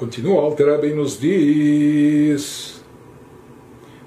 Continua, Alter bem nos diz,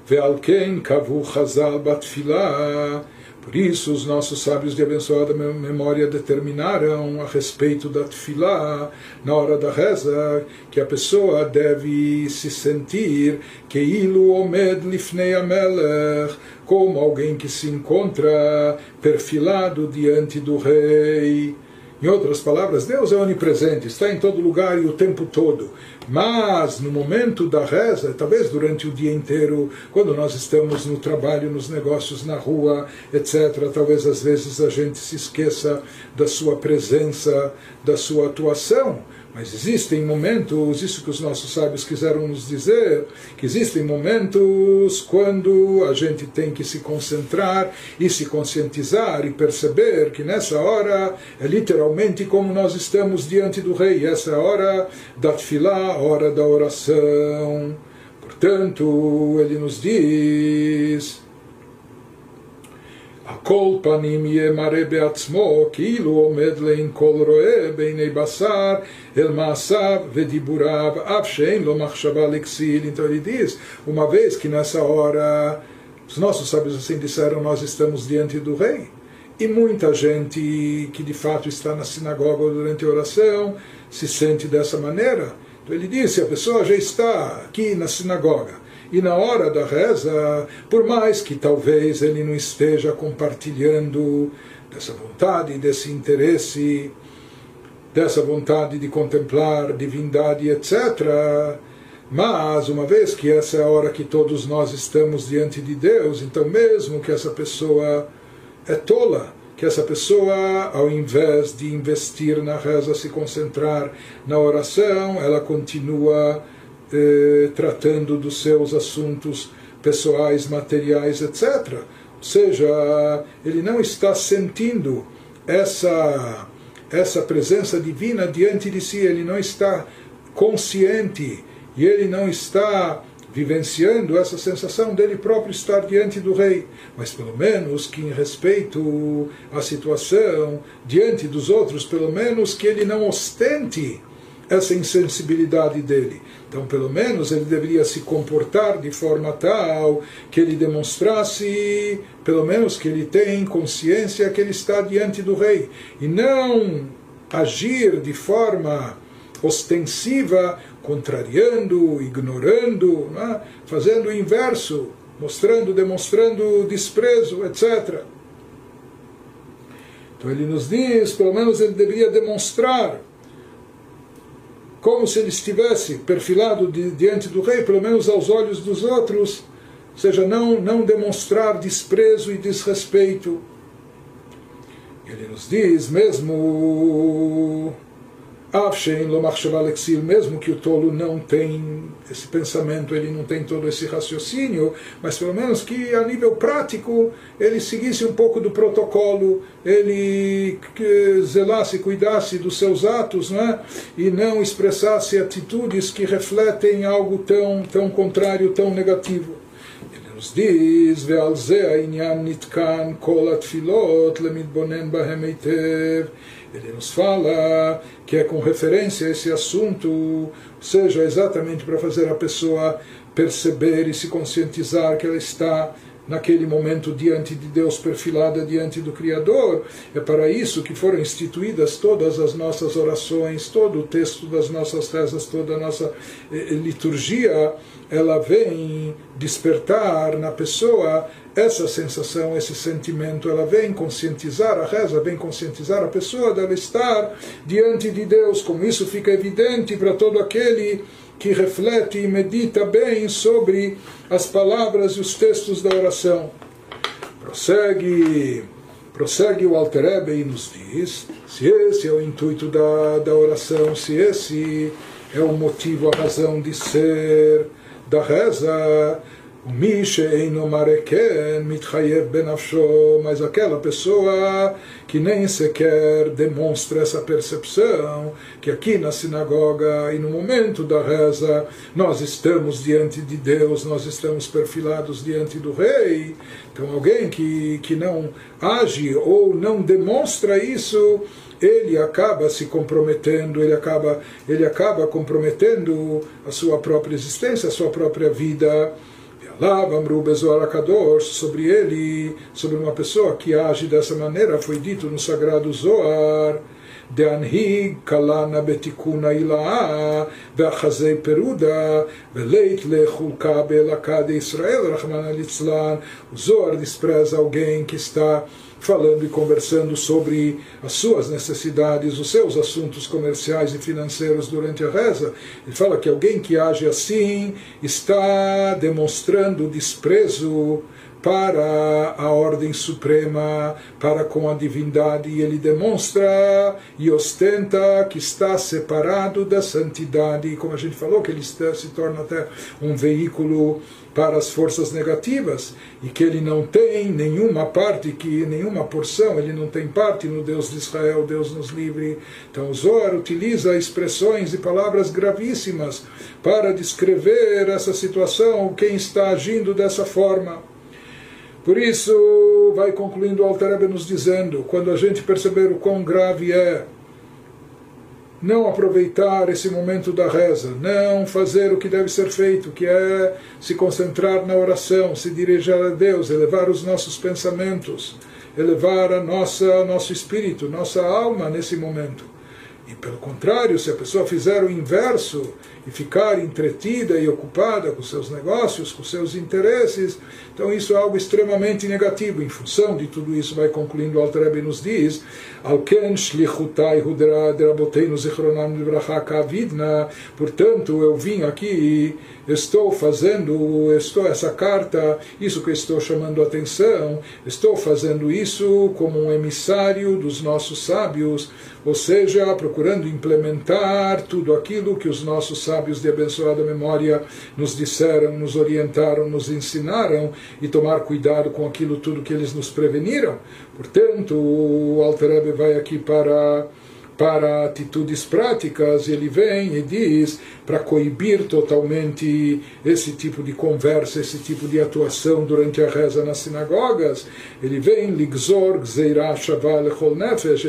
Ve'alken kavu chazal batfilah, por isso, os nossos sábios de abençoada memória determinaram a respeito da tefilá, na hora da reza, que a pessoa deve se sentir que ilu omed lifnei amelech, como alguém que se encontra perfilado diante do rei. Em outras palavras, Deus é onipresente, está em todo lugar e o tempo todo. Mas no momento da reza, talvez durante o dia inteiro, quando nós estamos no trabalho, nos negócios, na rua, etc., talvez às vezes a gente se esqueça da sua presença, da sua atuação. Mas existem momentos, isso que os nossos sábios quiseram nos dizer, que existem momentos quando a gente tem que se concentrar e se conscientizar e perceber que nessa hora é literalmente como nós estamos diante do rei. Essa é a hora da tefilá, a hora da oração. Portanto, ele nos diz הכל פנים יהיה מראה בעצמו, כאילו עומד לעין כל רואה בעיני בשר, אל מעשיו ודיבוריו, אף שאין לו מחשבה לכסיל. Então ele diz, uma vez que nessa hora, os nossos sábios assim disseram, nós estamos diante do rei, e muita gente que de fato está na sinagoga durante a oração se sente dessa maneira. Então ele disse, a pessoa já está aqui na sinagoga, e na hora da reza, por mais que talvez ele não esteja compartilhando dessa vontade, desse interesse, dessa vontade de contemplar divindade, etc. Mas, uma vez que essa é a hora que todos nós estamos diante de Deus, então, mesmo que essa pessoa é tola, que essa pessoa, ao invés de investir na reza, se concentrar na oração, ela continua eh, tratando dos seus assuntos pessoais, materiais, etc. Ou seja, ele não está sentindo essa, essa presença divina diante de si, ele não está consciente e ele não está vivenciando essa sensação dele próprio estar diante do rei, mas pelo menos que em respeito à situação diante dos outros, pelo menos que ele não ostente essa insensibilidade dele. Então, pelo menos, ele deveria se comportar de forma tal que ele demonstrasse, pelo menos, que ele tem consciência que ele está diante do rei. E não agir de forma ostensiva, contrariando, ignorando, né? fazendo o inverso, mostrando, demonstrando desprezo, etc. Então ele nos diz, pelo menos ele deveria demonstrar como se ele estivesse perfilado de, diante do rei, pelo menos aos olhos dos outros, ou seja, não, não demonstrar desprezo e desrespeito. Ele nos diz, mesmo mesmo que o tolo não tem esse pensamento, ele não tem todo esse raciocínio, mas pelo menos que a nível prático ele seguisse um pouco do protocolo, ele zelasse, cuidasse dos seus atos, né? e não expressasse atitudes que refletem algo tão, tão contrário, tão negativo. Ele nos diz, ועל זה העניין נתקן כל התפילות למתבונן בהם היטב ele nos fala que é com referência a esse assunto, seja exatamente para fazer a pessoa perceber e se conscientizar que ela está naquele momento diante de Deus, perfilada diante do Criador. É para isso que foram instituídas todas as nossas orações, todo o texto das nossas rezas, toda a nossa eh, liturgia, ela vem despertar na pessoa essa sensação, esse sentimento, ela vem conscientizar a reza, vem conscientizar a pessoa dela estar diante de Deus, como isso fica evidente para todo aquele que reflete e medita bem sobre as palavras e os textos da oração. Prossegue, prossegue o Alter Ebe e nos diz, se esse é o intuito da, da oração, se esse é o motivo, a razão de ser da reza, mas aquela pessoa que nem sequer demonstra essa percepção, que aqui na sinagoga e no momento da reza nós estamos diante de Deus, nós estamos perfilados diante do Rei. Então, alguém que, que não age ou não demonstra isso, ele acaba se comprometendo, ele acaba, ele acaba comprometendo a sua própria existência, a sua própria vida Lá, Amru Bezoar Kadosh, sobre ele, sobre uma pessoa que age dessa maneira, foi dito no sagrado Zoar. דהנהיג קלנה בתיקון העילה ואחזי פירודה ולית לחולקה באלקה ישראל, רחמנא ליצלן. O Zohar despreza alguém que está falando e conversando sobre as suas necessidades, os seus assuntos comerciais e financeiros durante a reza. Ele fala que alguém que age assim está demonstrando desprezo para a ordem suprema, para com a divindade, e ele demonstra e ostenta que está separado da santidade, como a gente falou, que ele se torna até um veículo para as forças negativas e que ele não tem nenhuma parte, que nenhuma porção, ele não tem parte no Deus de Israel, Deus nos livre. Então Zohar utiliza expressões e palavras gravíssimas para descrever essa situação, quem está agindo dessa forma. Por isso, vai concluindo o Altareb nos dizendo, quando a gente perceber o quão grave é não aproveitar esse momento da reza, não fazer o que deve ser feito, que é se concentrar na oração, se dirigir a Deus, elevar os nossos pensamentos, elevar a nossa nosso espírito, nossa alma nesse momento. E pelo contrário, se a pessoa fizer o inverso e ficar entretida e ocupada com seus negócios, com seus interesses, então isso é algo extremamente negativo. Em função de tudo isso, vai concluindo o Alter nos diz, Alken kavidna, portanto eu vim aqui estou fazendo, estou essa carta, isso que estou chamando a atenção, estou fazendo isso como um emissário dos nossos sábios, ou seja, procurando implementar tudo aquilo que os nossos sábios de abençoada memória nos disseram, nos orientaram, nos ensinaram e tomar cuidado com aquilo tudo que eles nos preveniram. Portanto, o Alter vai aqui para para atitudes práticas, ele vem e diz para coibir totalmente esse tipo de conversa, esse tipo de atuação durante a reza nas sinagogas. Ele vem,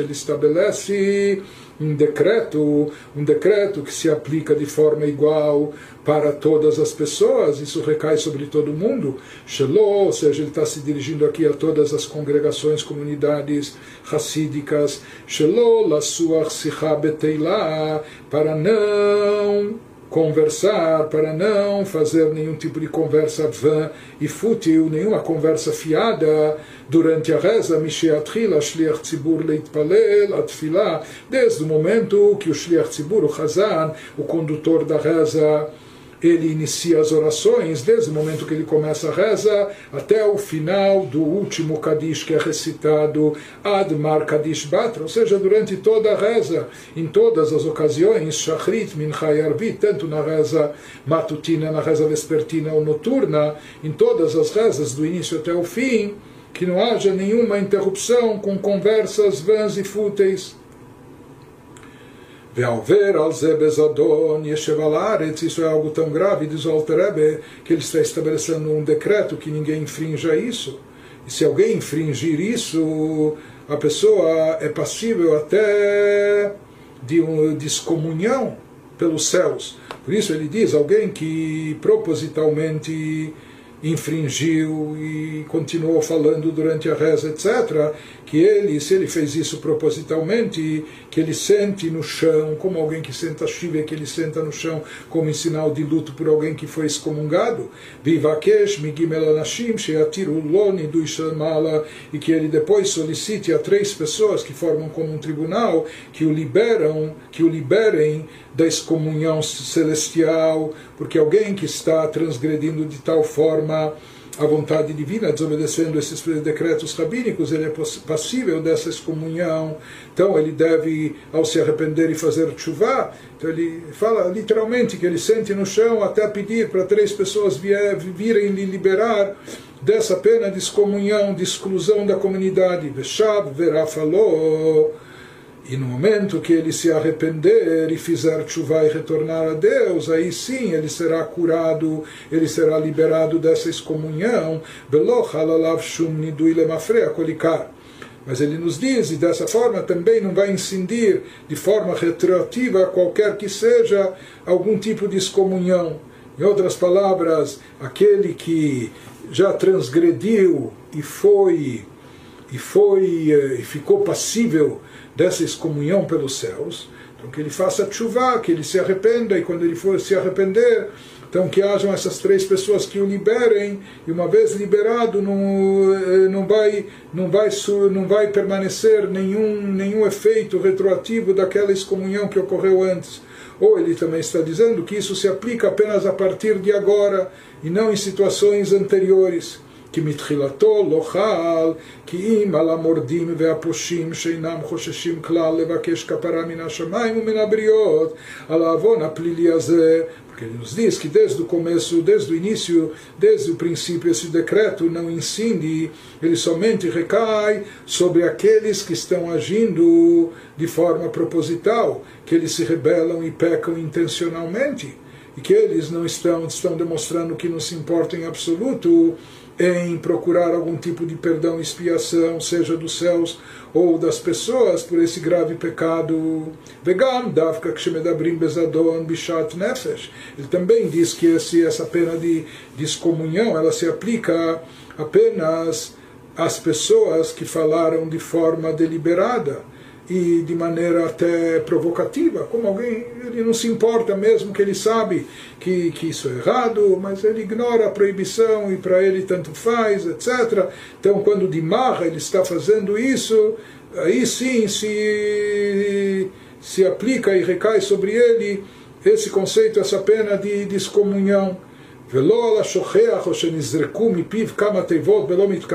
ele estabelece um decreto, um decreto que se aplica de forma igual para todas as pessoas, isso recai sobre todo mundo. Sheló, ou seja, ele está se dirigindo aqui a todas as congregações, comunidades racídicas. Sheló, la sua para não conversar, para não fazer nenhum tipo de conversa vã e fútil, nenhuma conversa fiada durante a reza, Shliach desde o momento que o Shliach Tzibur, o Hazan, o condutor da reza, ele inicia as orações desde o momento que ele começa a reza até o final do último Kadish que é recitado Admar Kadish Batra, ou seja, durante toda a reza, em todas as ocasiões, Shachrit, Mincha e tanto na reza matutina, na reza vespertina ou noturna, em todas as rezas, do início até o fim, que não haja nenhuma interrupção com conversas vãs e fúteis. Isso é algo tão grave, diz o Alter que ele está estabelecendo um decreto que ninguém infrinja isso. E se alguém infringir isso, a pessoa é passível até de uma descomunhão pelos céus. Por isso ele diz, alguém que propositalmente infringiu e continuou falando durante a reza, etc., que ele, se ele fez isso propositalmente, que ele sente no chão, como alguém que senta chive, que ele senta no chão como em sinal de luto por alguém que foi excomungado, e que ele depois solicite a três pessoas que formam como um tribunal, que o liberam, que o liberem da excomunhão celestial, porque alguém que está transgredindo de tal forma a vontade divina, desobedecendo esses decretos rabínicos, ele é passível dessa excomunhão. Então ele deve, ao se arrepender e fazer chuva, então ele fala literalmente que ele sente no chão até pedir para três pessoas virem lhe liberar dessa pena de excomunhão, de exclusão da comunidade. Veshav verá falou e no momento que ele se arrepender e fizer chuva e retornar a Deus, aí sim ele será curado, ele será liberado dessa excomunhão. Mas ele nos diz, e dessa forma também não vai incidir de forma retroativa, qualquer que seja, algum tipo de excomunhão. Em outras palavras, aquele que já transgrediu e foi e foi eh, e ficou passível dessa excomunhão pelos céus, então que ele faça chuva, que ele se arrependa, e quando ele for se arrepender, então que hajam essas três pessoas que o liberem, e uma vez liberado, não, eh, não, vai, não, vai, não vai permanecer nenhum, nenhum efeito retroativo daquela excomunhão que ocorreu antes. Ou ele também está dizendo que isso se aplica apenas a partir de agora, e não em situações anteriores כי מתחילתו לא חל, כי אם על המורדים והפושעים שאינם חוששים כלל לבקש כפרה מן השמיים ומן הבריות, על העוון הפלילי הזה, porque ele nos diz que desde o começo, desde o início, desde o princípio, esse decreto não incide, ele somente recai sobre aqueles que estão agindo de forma proposital, que eles se rebelam e pecam intencionalmente, e que eles não estão, estão demonstrando que não se importam em absoluto em procurar algum tipo de perdão e expiação, seja dos céus ou das pessoas, por esse grave pecado. Vegam, davka kshemedabrim bezadon bishat nefesh. Ele também diz que esse, essa pena de, de excomunhão, ela se aplica apenas às pessoas que falaram de forma deliberada e de maneira até provocativa, como alguém, ele não se importa mesmo que ele sabe que, que isso é errado, mas ele ignora a proibição e para ele tanto faz, etc. Então, quando de marra ele está fazendo isso, aí sim se, se aplica e recai sobre ele esse conceito, essa pena de, de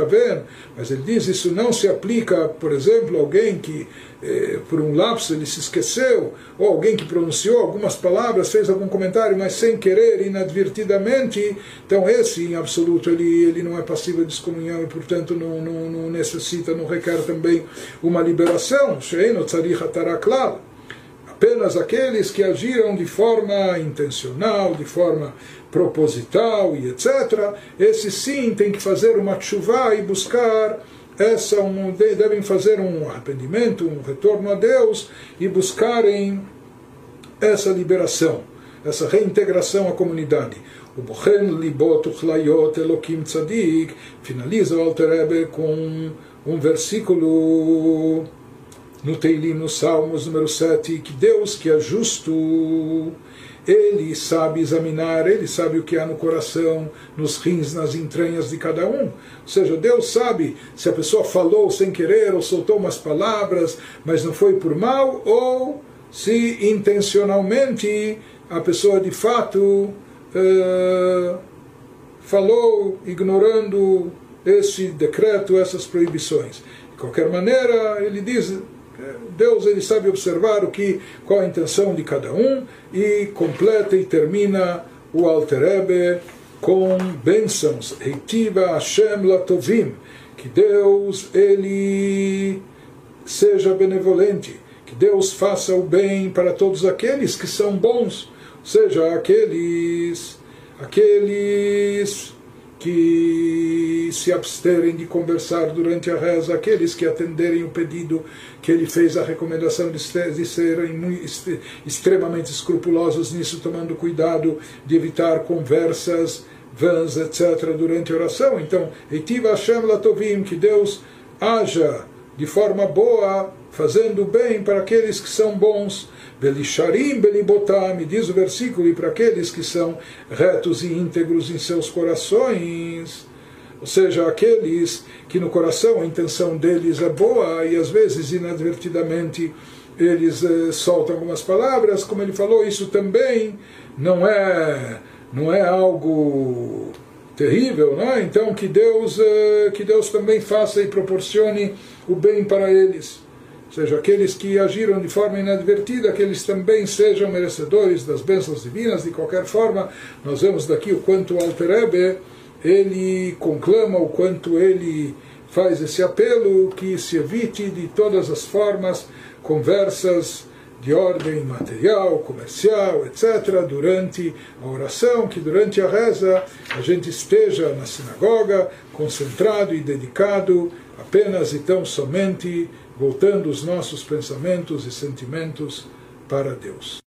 Belo. Mas ele diz, isso não se aplica, por exemplo, a alguém que eh, por um lapso ele se esqueceu, ou alguém que pronunciou algumas palavras, fez algum comentário, mas sem querer, inadvertidamente. Então esse, em absoluto, ele, ele não é passível de excomunhão e, portanto, não, não, não necessita, não requer também uma liberação. Sheino tzarich apenas aqueles que agiram de forma intencional, de forma proposital e etc., esses sim têm que fazer uma chuva e buscar essa um, devem fazer um arrependimento, um retorno a Deus e buscarem essa liberação, essa reintegração à comunidade. O Bochen Libot Uchlayot Elokim Tzadik finaliza o Alter Rebbe com um versículo no Teilim, nos Salmos número 7, que Deus que é justo ele sabe examinar, ele sabe o que há no coração, nos rins, nas entranhas de cada um. Ou seja, Deus sabe se a pessoa falou sem querer ou soltou umas palavras, mas não foi por mal, ou se intencionalmente a pessoa de fato uh, falou ignorando esse decreto, essas proibições. De qualquer maneira, ele diz Deus ele sabe observar o que, qual a intenção de cada um e completa e termina o Alter Rebbe com bênçãos. Reitiva Hashem Latovim. Que Deus ele seja benevolente. Que Deus faça o bem para todos aqueles que são bons. Ou seja, aqueles, aqueles que se absterem de conversar durante a reza, aqueles que atenderem o pedido que ele fez, a recomendação de, de serem extremamente escrupulosos nisso, tomando cuidado de evitar conversas vãs, etc., durante a oração. Então, Eitiva Hashem Latovim, que Deus haja de forma boa, fazendo bem para aqueles que são bons Belisharim belibotam, diz o versículo, e para aqueles que são retos e íntegros em seus corações. Ou seja, aqueles que no coração a intenção deles é boa e às vezes inadvertidamente eles eh, soltam algumas palavras, como ele falou, isso também não é, não é algo terrível, né? Então que Deus, uh, que Deus também faça e proporcione o bem para eles. Seja, aqueles que agiram de forma inadvertida, que eles também sejam merecedores das bênçãos divinas. De qualquer forma, nós vemos daqui o quanto o Alter Ebe, ele conclama, o quanto ele faz esse apelo que se evite de todas as formas conversas de ordem material, comercial, etc., durante a oração, que durante a reza a gente esteja na sinagoga concentrado e dedicado apenas e tão somente voltando os nossos pensamentos e sentimentos para Deus.